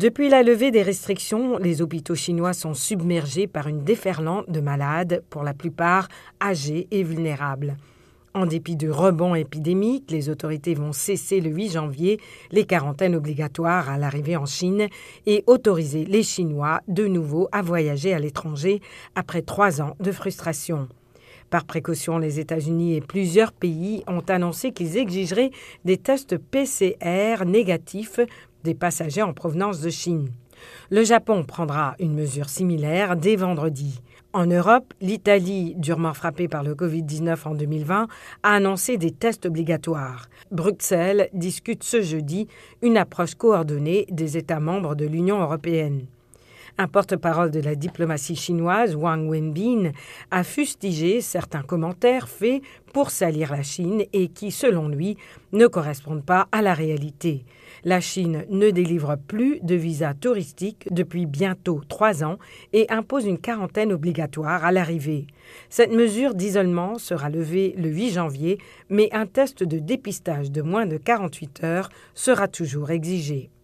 Depuis la levée des restrictions, les hôpitaux chinois sont submergés par une déferlante de malades, pour la plupart âgés et vulnérables. En dépit du rebond épidémique, les autorités vont cesser le 8 janvier les quarantaines obligatoires à l'arrivée en Chine et autoriser les Chinois de nouveau à voyager à l'étranger après trois ans de frustration. Par précaution, les États-Unis et plusieurs pays ont annoncé qu'ils exigeraient des tests PCR négatifs des passagers en provenance de Chine. Le Japon prendra une mesure similaire dès vendredi. En Europe, l'Italie, durement frappée par le Covid-19 en 2020, a annoncé des tests obligatoires. Bruxelles discute ce jeudi une approche coordonnée des États membres de l'Union européenne. Un porte-parole de la diplomatie chinoise, Wang Wenbin, a fustigé certains commentaires faits pour salir la Chine et qui, selon lui, ne correspondent pas à la réalité. La Chine ne délivre plus de visas touristiques depuis bientôt trois ans et impose une quarantaine obligatoire à l'arrivée. Cette mesure d'isolement sera levée le 8 janvier, mais un test de dépistage de moins de 48 heures sera toujours exigé.